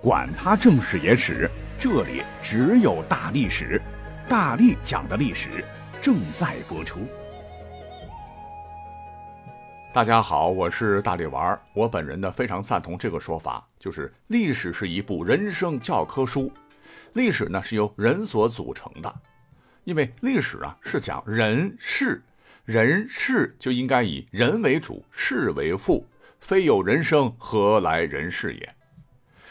管他正史野史，这里只有大历史，大力讲的历史正在播出。大家好，我是大力丸儿。我本人呢非常赞同这个说法，就是历史是一部人生教科书，历史呢是由人所组成的，因为历史啊是讲人事，人事就应该以人为主，事为副，非有人生，何来人事也？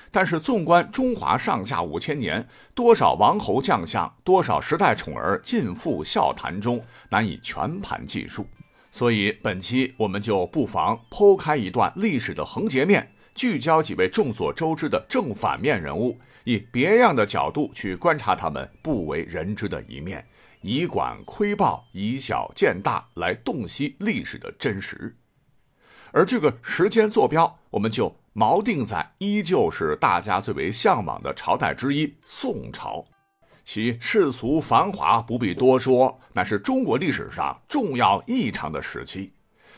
但是，纵观中华上下五千年，多少王侯将相，多少时代宠儿尽付笑谈中，难以全盘计数。所以，本期我们就不妨剖开一段历史的横截面，聚焦几位众所周知的正反面人物，以别样的角度去观察他们不为人知的一面，以管窥豹，以小见大，来洞悉历史的真实。而这个时间坐标，我们就。锚定在依旧是大家最为向往的朝代之一——宋朝，其世俗繁华不必多说，乃是中国历史上重要异常的时期。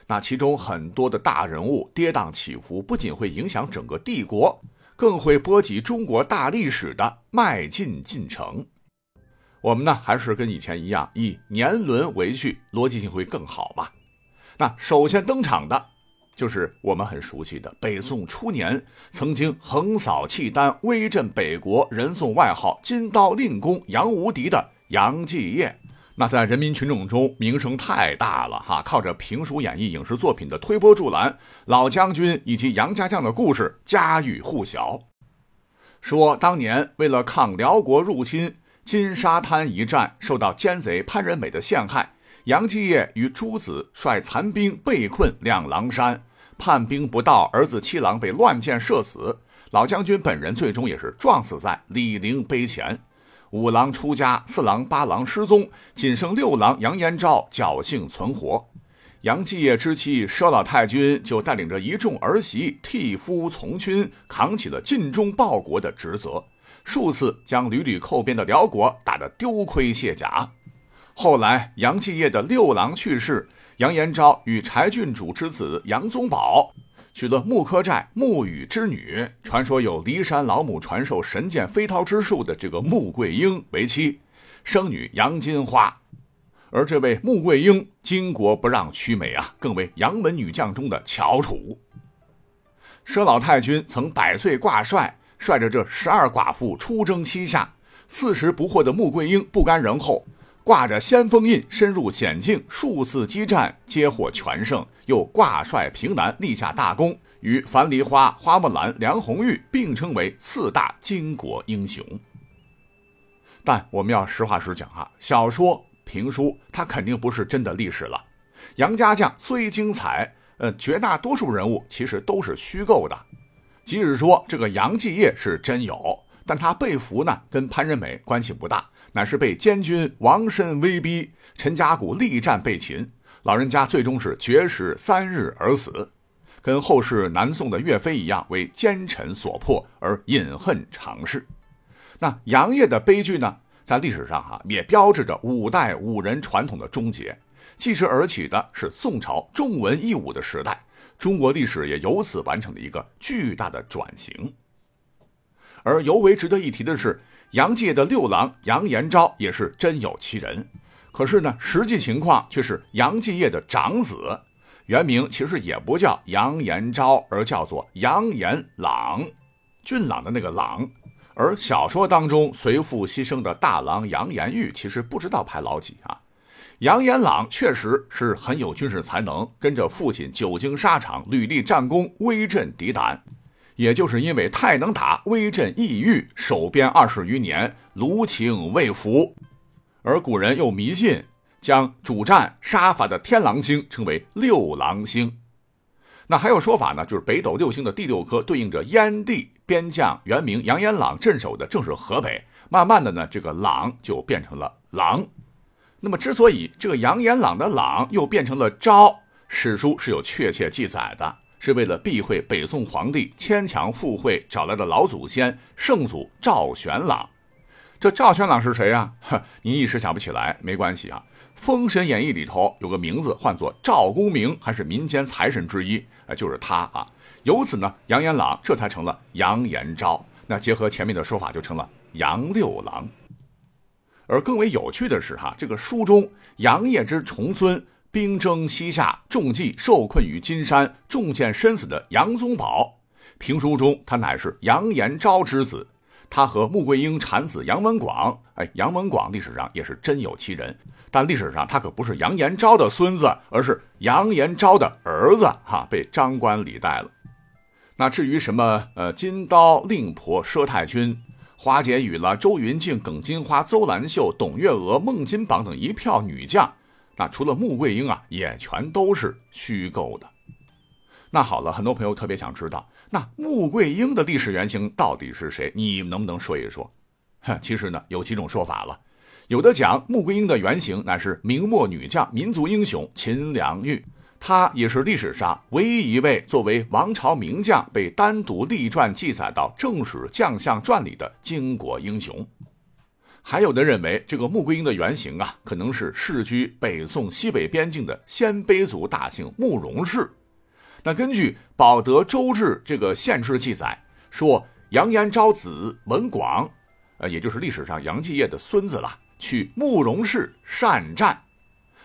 那其中很多的大人物跌宕起伏，不仅会影响整个帝国，更会波及中国大历史的迈进进程。我们呢，还是跟以前一样，以年轮为序，逻辑性会更好吧？那首先登场的。就是我们很熟悉的北宋初年，曾经横扫契丹、威震北国，人送外号“金刀令公杨无敌”的杨继业。那在人民群众中名声太大了哈，靠着评书演绎影视作品的推波助澜，老将军以及杨家将的故事家喻户晓。说当年为了抗辽国入侵，金沙滩一战受到奸贼潘仁美的陷害，杨继业与诸子率残兵被困两狼山。叛兵不到，儿子七郎被乱箭射死，老将军本人最终也是撞死在李陵碑前。五郎出家，四郎、八郎失踪，仅剩六郎杨延昭侥幸存活。杨继业之妻佘老太君就带领着一众儿媳替夫从军，扛起了尽忠报国的职责，数次将屡屡扣边的辽国打得丢盔卸甲。后来杨继业的六郎去世。杨延昭与柴郡主之子杨宗保娶了木柯寨木羽之女，传说有骊山老母传授神剑飞刀之术的这个穆桂英为妻，生女杨金花。而这位穆桂英巾帼不让须眉啊，更为杨门女将中的翘楚。佘老太君曾百岁挂帅，率着这十二寡妇出征西夏，四十不惑的穆桂英不甘人后。挂着先锋印，深入险境，数次激战，皆获全胜。又挂帅平南，立下大功，与樊梨花、花木兰、梁红玉并称为四大巾帼英雄。但我们要实话实讲啊，小说、评书，它肯定不是真的历史了。杨家将虽精彩，呃，绝大多数人物其实都是虚构的。即使说这个杨继业是真有，但他被俘呢，跟潘仁美关系不大。乃是被监军王申威逼，陈家谷力战被擒，老人家最终是绝食三日而死，跟后世南宋的岳飞一样，为奸臣所迫而饮恨长逝。那杨业的悲剧呢，在历史上哈也标志着五代武人传统的终结，继之而起的是宋朝重文抑武的时代，中国历史也由此完成了一个巨大的转型。而尤为值得一提的是。杨继业的六郎杨延昭也是真有其人，可是呢，实际情况却是杨继业的长子，原名其实也不叫杨延昭，而叫做杨延朗，俊朗的那个朗。而小说当中随父牺牲的大郎杨延玉，其实不知道排老几啊。杨延朗确实是很有军事才能，跟着父亲久经沙场，屡立战功，威震敌胆。也就是因为太能打，威震异域，守边二十余年，卢情未服。而古人又迷信，将主战杀伐的天狼星称为六郎星。那还有说法呢，就是北斗六星的第六颗对应着燕地，边将原名杨延朗镇守的正是河北。慢慢的呢，这个朗就变成了狼。那么之所以这个杨延朗的朗又变成了昭，史书是有确切记载的。是为了避讳北宋皇帝牵强附会找来的老祖先圣祖赵玄朗。这赵玄朗是谁 呀？您一时想不起来没关系啊，《封神演义》里头有个名字唤作赵公明，还是民间财神之一，就是他啊。由此呢，杨延朗这才成了杨延昭。那结合前面的说法，就成了杨六郎。而更为有趣的是，哈，这个书中杨业之重孙兵征西夏，中计受困于金山，中箭身死的杨宗保，评书中他乃是杨延昭之子。他和穆桂英产子杨文广，哎，杨文广历史上也是真有其人，但历史上他可不是杨延昭的孙子，而是杨延昭的儿子，哈，被张冠李戴了。那至于什么，呃，金刀令婆佘太君。花解语了周云静、耿金花、邹兰秀、董月娥、孟金榜等一票女将，那除了穆桂英啊，也全都是虚构的。那好了，很多朋友特别想知道，那穆桂英的历史原型到底是谁？你能不能说一说？哼，其实呢，有几种说法了。有的讲穆桂英的原型乃是明末女将、民族英雄秦良玉。他也是历史上唯一一位作为王朝名将被单独立传记载到《正史将相传》里的巾帼英雄。还有的认为，这个穆桂英的原型啊，可能是世居北宋西北边境的鲜卑族大姓慕容氏。那根据《保德周志》这个县志记载，说杨延昭子文广，呃，也就是历史上杨继业的孙子了，去慕容氏善战。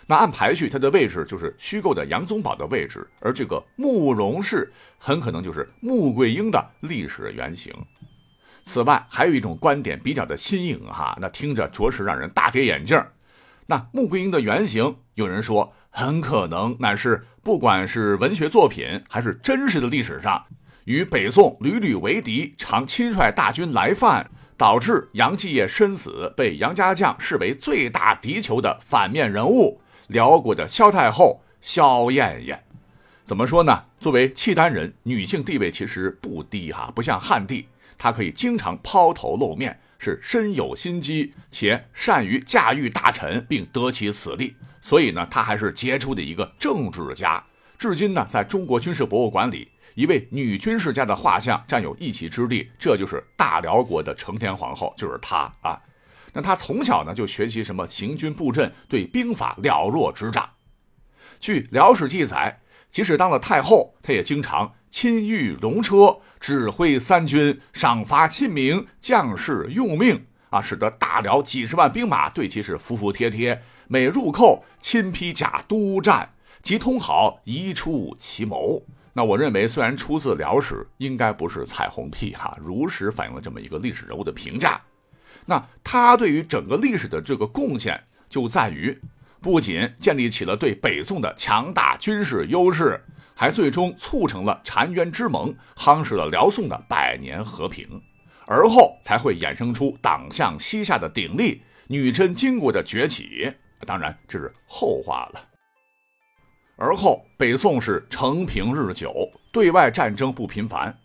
那按排序，他的位置就是虚构的杨宗保的位置，而这个慕容氏很可能就是穆桂英的历史原型。此外，还有一种观点比较的新颖哈，那听着着实让人大跌眼镜。那穆桂英的原型，有人说很可能乃是不管是文学作品还是真实的历史上，与北宋屡屡为敌，常亲率大军来犯，导致杨继业身死，被杨家将视为最大敌酋的反面人物。辽国的萧太后萧燕燕，怎么说呢？作为契丹人，女性地位其实不低哈，不像汉帝，他可以经常抛头露面，是深有心机，且善于驾驭大臣，并得其此利。所以呢，他还是杰出的一个政治家。至今呢，在中国军事博物馆里，一位女军事家的画像占有一席之地，这就是大辽国的承天皇后，就是她啊。那他从小呢就学习什么行军布阵，对兵法了若指掌。据《辽史》记载，即使当了太后，她也经常亲御龙车，指挥三军，赏罚亲民，将士用命啊，使得大辽几十万兵马对其是服服帖帖。每入寇，亲披甲督战，即通好一出奇谋。那我认为，虽然出自《辽史》，应该不是彩虹屁哈，如实反映了这么一个历史人物的评价。那他对于整个历史的这个贡献，就在于不仅建立起了对北宋的强大军事优势，还最终促成了澶渊之盟，夯实了辽宋的百年和平，而后才会衍生出党项西夏的鼎立，女真金国的崛起。当然，这是后话了。而后北宋是承平日久，对外战争不频繁。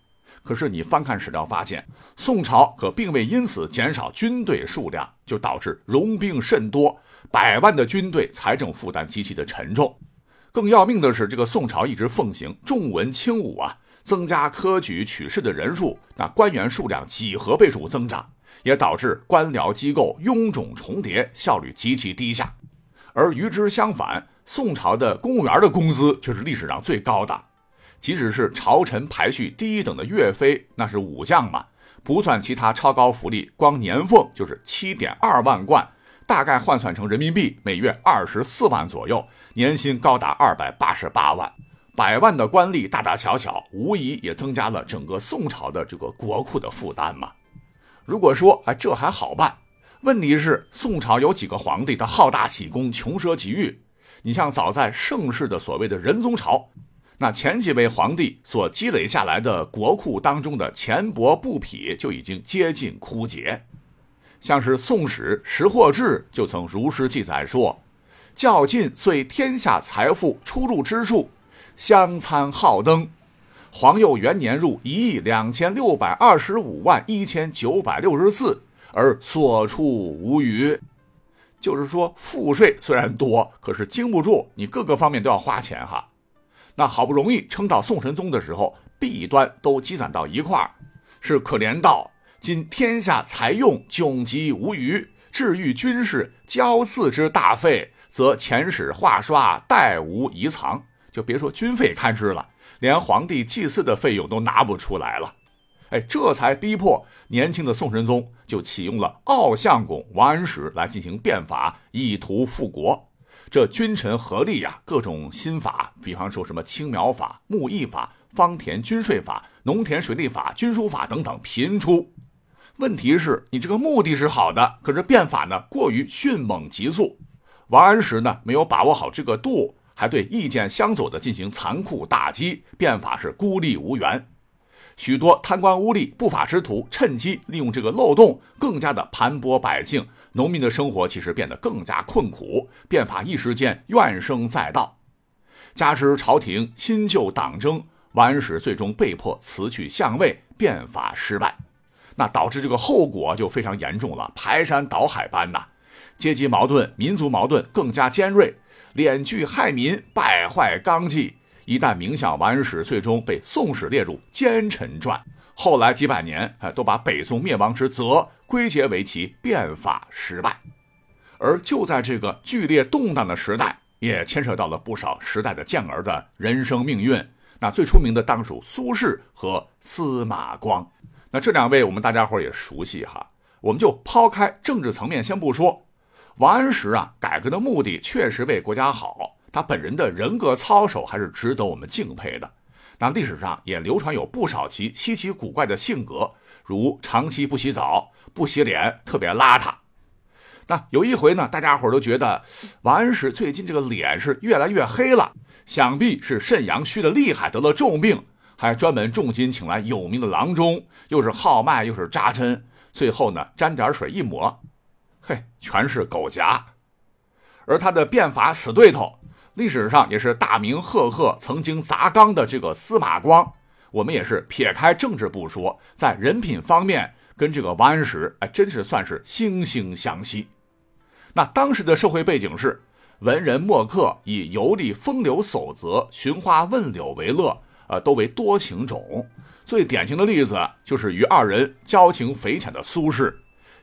可是你翻看史料发现，宋朝可并未因此减少军队数量，就导致戎兵甚多，百万的军队财政负担极其的沉重。更要命的是，这个宋朝一直奉行重文轻武啊，增加科举取士的人数，那官员数量几何倍数增长，也导致官僚机构臃肿重叠，效率极其低下。而与之相反，宋朝的公务员的工资却是历史上最高的。即使是朝臣排序第一等的岳飞，那是武将嘛，不算其他超高福利，光年俸就是七点二万贯，大概换算成人民币每月二十四万左右，年薪高达二百八十八万。百万的官吏大大小小，无疑也增加了整个宋朝的这个国库的负担嘛。如果说哎这还好办，问题是宋朝有几个皇帝他好大喜功，穷奢极欲。你像早在盛世的所谓的仁宗朝。那前几位皇帝所积累下来的国库当中的钱帛布匹就已经接近枯竭，像是《宋史·识货志》就曾如实记载说：“较尽遂天下财富出入之数，相参号登。皇佑元年入一亿两千六百二十五万一千九百六十四，而所出无余。”就是说，赋税虽然多，可是经不住，你各个方面都要花钱哈。那好不容易撑到宋神宗的时候，弊端都积攒到一块儿，是可怜到今天下财用窘极无余，治御军事交祀之大费，则遣使画刷，代无遗藏。就别说军费开支了，连皇帝祭祀的费用都拿不出来了。哎，这才逼迫年轻的宋神宗就启用了奥相公王安石来进行变法，以图复国。这君臣合力呀，各种新法，比方说什么青苗法、木役法、方田均税法、农田水利法、军书法等等频出。问题是，你这个目的是好的，可是变法呢过于迅猛急速，王安石呢没有把握好这个度，还对意见相左的进行残酷打击，变法是孤立无援。许多贪官污吏、不法之徒趁机利用这个漏洞，更加的盘剥百姓，农民的生活其实变得更加困苦。变法一时间怨声载道，加之朝廷新旧党争，王安石最终被迫辞去相位，变法失败。那导致这个后果就非常严重了，排山倒海般呐，阶级矛盾、民族矛盾更加尖锐，敛聚害民，败坏纲纪。一旦冥想王安石最终被《宋史》列入奸臣传，后来几百年，哎，都把北宋灭亡之责归结为其变法失败。而就在这个剧烈动荡的时代，也牵涉到了不少时代的健儿的人生命运。那最出名的当属苏轼和司马光。那这两位我们大家伙也熟悉哈。我们就抛开政治层面先不说，王安石啊，改革的目的确实为国家好。他本人的人格操守还是值得我们敬佩的。那历史上也流传有不少其稀奇古怪的性格，如长期不洗澡、不洗脸，特别邋遢。那有一回呢，大家伙都觉得王安石最近这个脸是越来越黑了，想必是肾阳虚的厉害，得了重病，还专门重金请来有名的郎中，又是号脉又是扎针，最后呢沾点水一抹，嘿，全是狗夹。而他的变法死对头。历史上也是大名赫赫、曾经砸缸的这个司马光，我们也是撇开政治不说，在人品方面跟这个王安石哎，真是算是惺惺相惜。那当时的社会背景是，文人墨客以游历风流守则、寻花问柳为乐，呃，都为多情种。最典型的例子就是与二人交情匪浅的苏轼，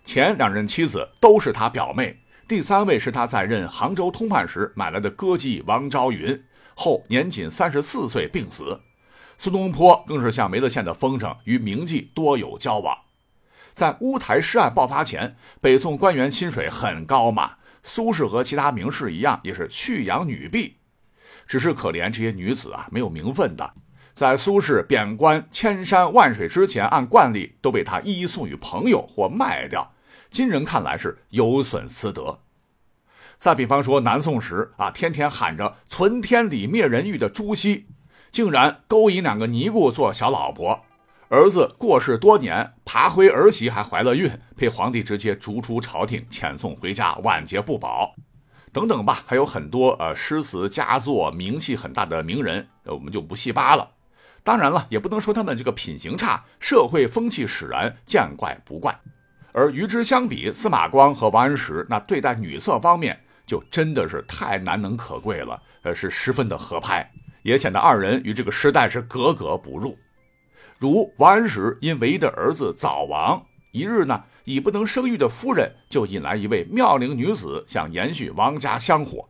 前两任妻子都是他表妹。第三位是他在任杭州通判时买来的歌妓王昭云，后年仅三十四岁病死。苏东坡更是像梅子县的风筝，与名妓多有交往。在乌台诗案爆发前，北宋官员薪水很高嘛，苏轼和其他名士一样，也是蓄养女婢。只是可怜这些女子啊，没有名分的，在苏轼贬官千山万水之前，按惯例都被他一一送与朋友或卖掉。今人看来是有损私德。再比方说南宋时啊，天天喊着存天理灭人欲的朱熹，竟然勾引两个尼姑做小老婆。儿子过世多年，爬灰儿媳还怀了孕，被皇帝直接逐出朝廷，遣送回家，晚节不保。等等吧，还有很多呃诗词佳作，名气很大的名人，我们就不细扒了。当然了，也不能说他们这个品行差，社会风气使然，见怪不怪。而与之相比，司马光和王安石那对待女色方面就真的是太难能可贵了，呃，是十分的合拍，也显得二人与这个时代是格格不入。如王安石因唯一的儿子早亡，一日呢，已不能生育的夫人就引来一位妙龄女子，想延续王家香火。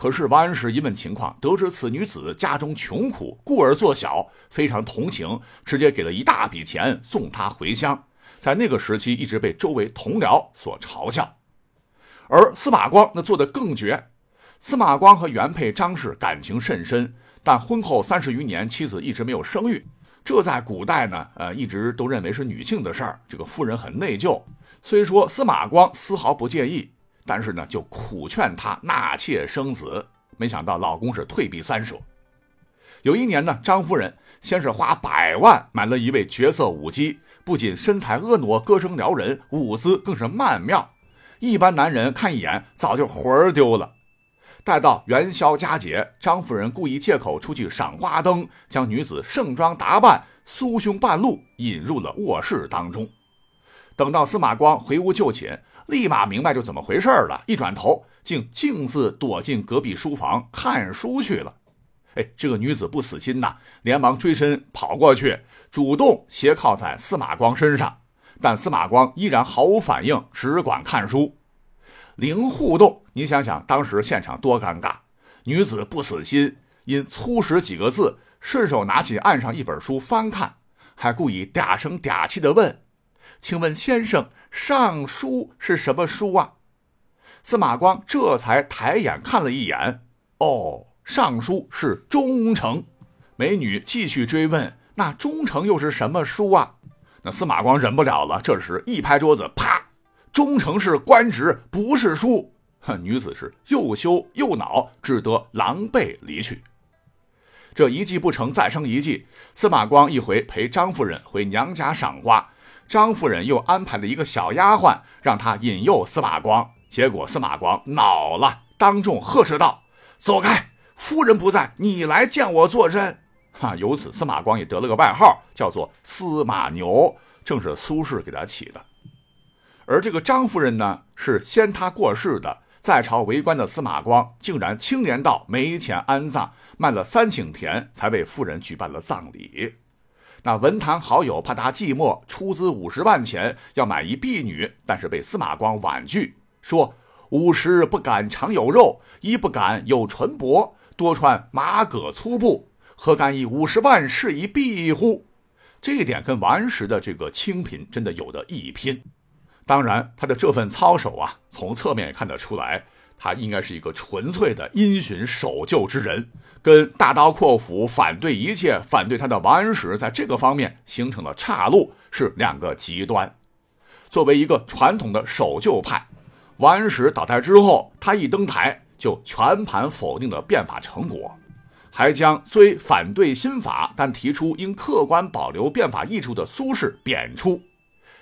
可是王安石一问情况，得知此女子家中穷苦，故而作小，非常同情，直接给了一大笔钱送她回乡。在那个时期，一直被周围同僚所嘲笑，而司马光那做的更绝。司马光和原配张氏感情甚深，但婚后三十余年，妻子一直没有生育。这在古代呢，呃，一直都认为是女性的事儿，这个夫人很内疚。虽说司马光丝毫不介意，但是呢，就苦劝她纳妾生子。没想到老公是退避三舍。有一年呢，张夫人先是花百万买了一位绝色舞姬。不仅身材婀娜，歌声撩人，舞姿更是曼妙，一般男人看一眼早就魂儿丢了。待到元宵佳节，张夫人故意借口出去赏花灯，将女子盛装打扮，酥胸半露，引入了卧室当中。等到司马光回屋就寝，立马明白就怎么回事了，一转头竟径自躲进隔壁书房看书去了。哎，这个女子不死心呐，连忙追身跑过去，主动斜靠在司马光身上，但司马光依然毫无反应，只管看书。零互动，你想想当时现场多尴尬。女子不死心，因粗识几个字，顺手拿起案上一本书翻看，还故意嗲声嗲气地问：“请问先生，尚书是什么书啊？”司马光这才抬眼看了一眼，哦，尚书是忠诚。美女继续追问：“那忠诚又是什么书啊？”那司马光忍不了了，这时一拍桌子，啪！忠诚是官职，不是书。哼女子是又羞又恼，只得狼狈离去。这一计不成，再生一计。司马光一回陪张夫人回娘家赏花，张夫人又安排了一个小丫鬟，让她引诱司马光。结果司马光恼了，当众呵斥道：“走开！夫人不在，你来见我作甚？”哈，由此司马光也得了个外号，叫做司马牛，正是苏轼给他起的。而这个张夫人呢，是先他过世的。在朝为官的司马光竟然青年到没钱安葬，卖了三顷田才为夫人举办了葬礼。那文坛好友怕他寂寞，出资五十万钱要买一婢女，但是被司马光婉拒，说五十不敢常有肉，一不敢有纯帛，多穿马革粗布，何敢以五十万试一婢乎？这一点跟王安石的这个清贫真的有的一拼。当然，他的这份操守啊，从侧面也看得出来，他应该是一个纯粹的因循守旧之人，跟大刀阔斧反对一切、反对他的王安石在这个方面形成了岔路，是两个极端。作为一个传统的守旧派，王安石倒台之后，他一登台就全盘否定了变法成果，还将虽反对新法，但提出应客观保留变法益处的苏轼贬出。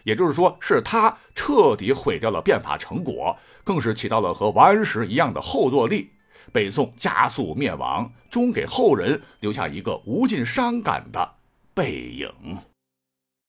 也就是说，是他彻底毁掉了变法成果，更是起到了和王安石一样的后坐力，北宋加速灭亡，终给后人留下一个无尽伤感的背影。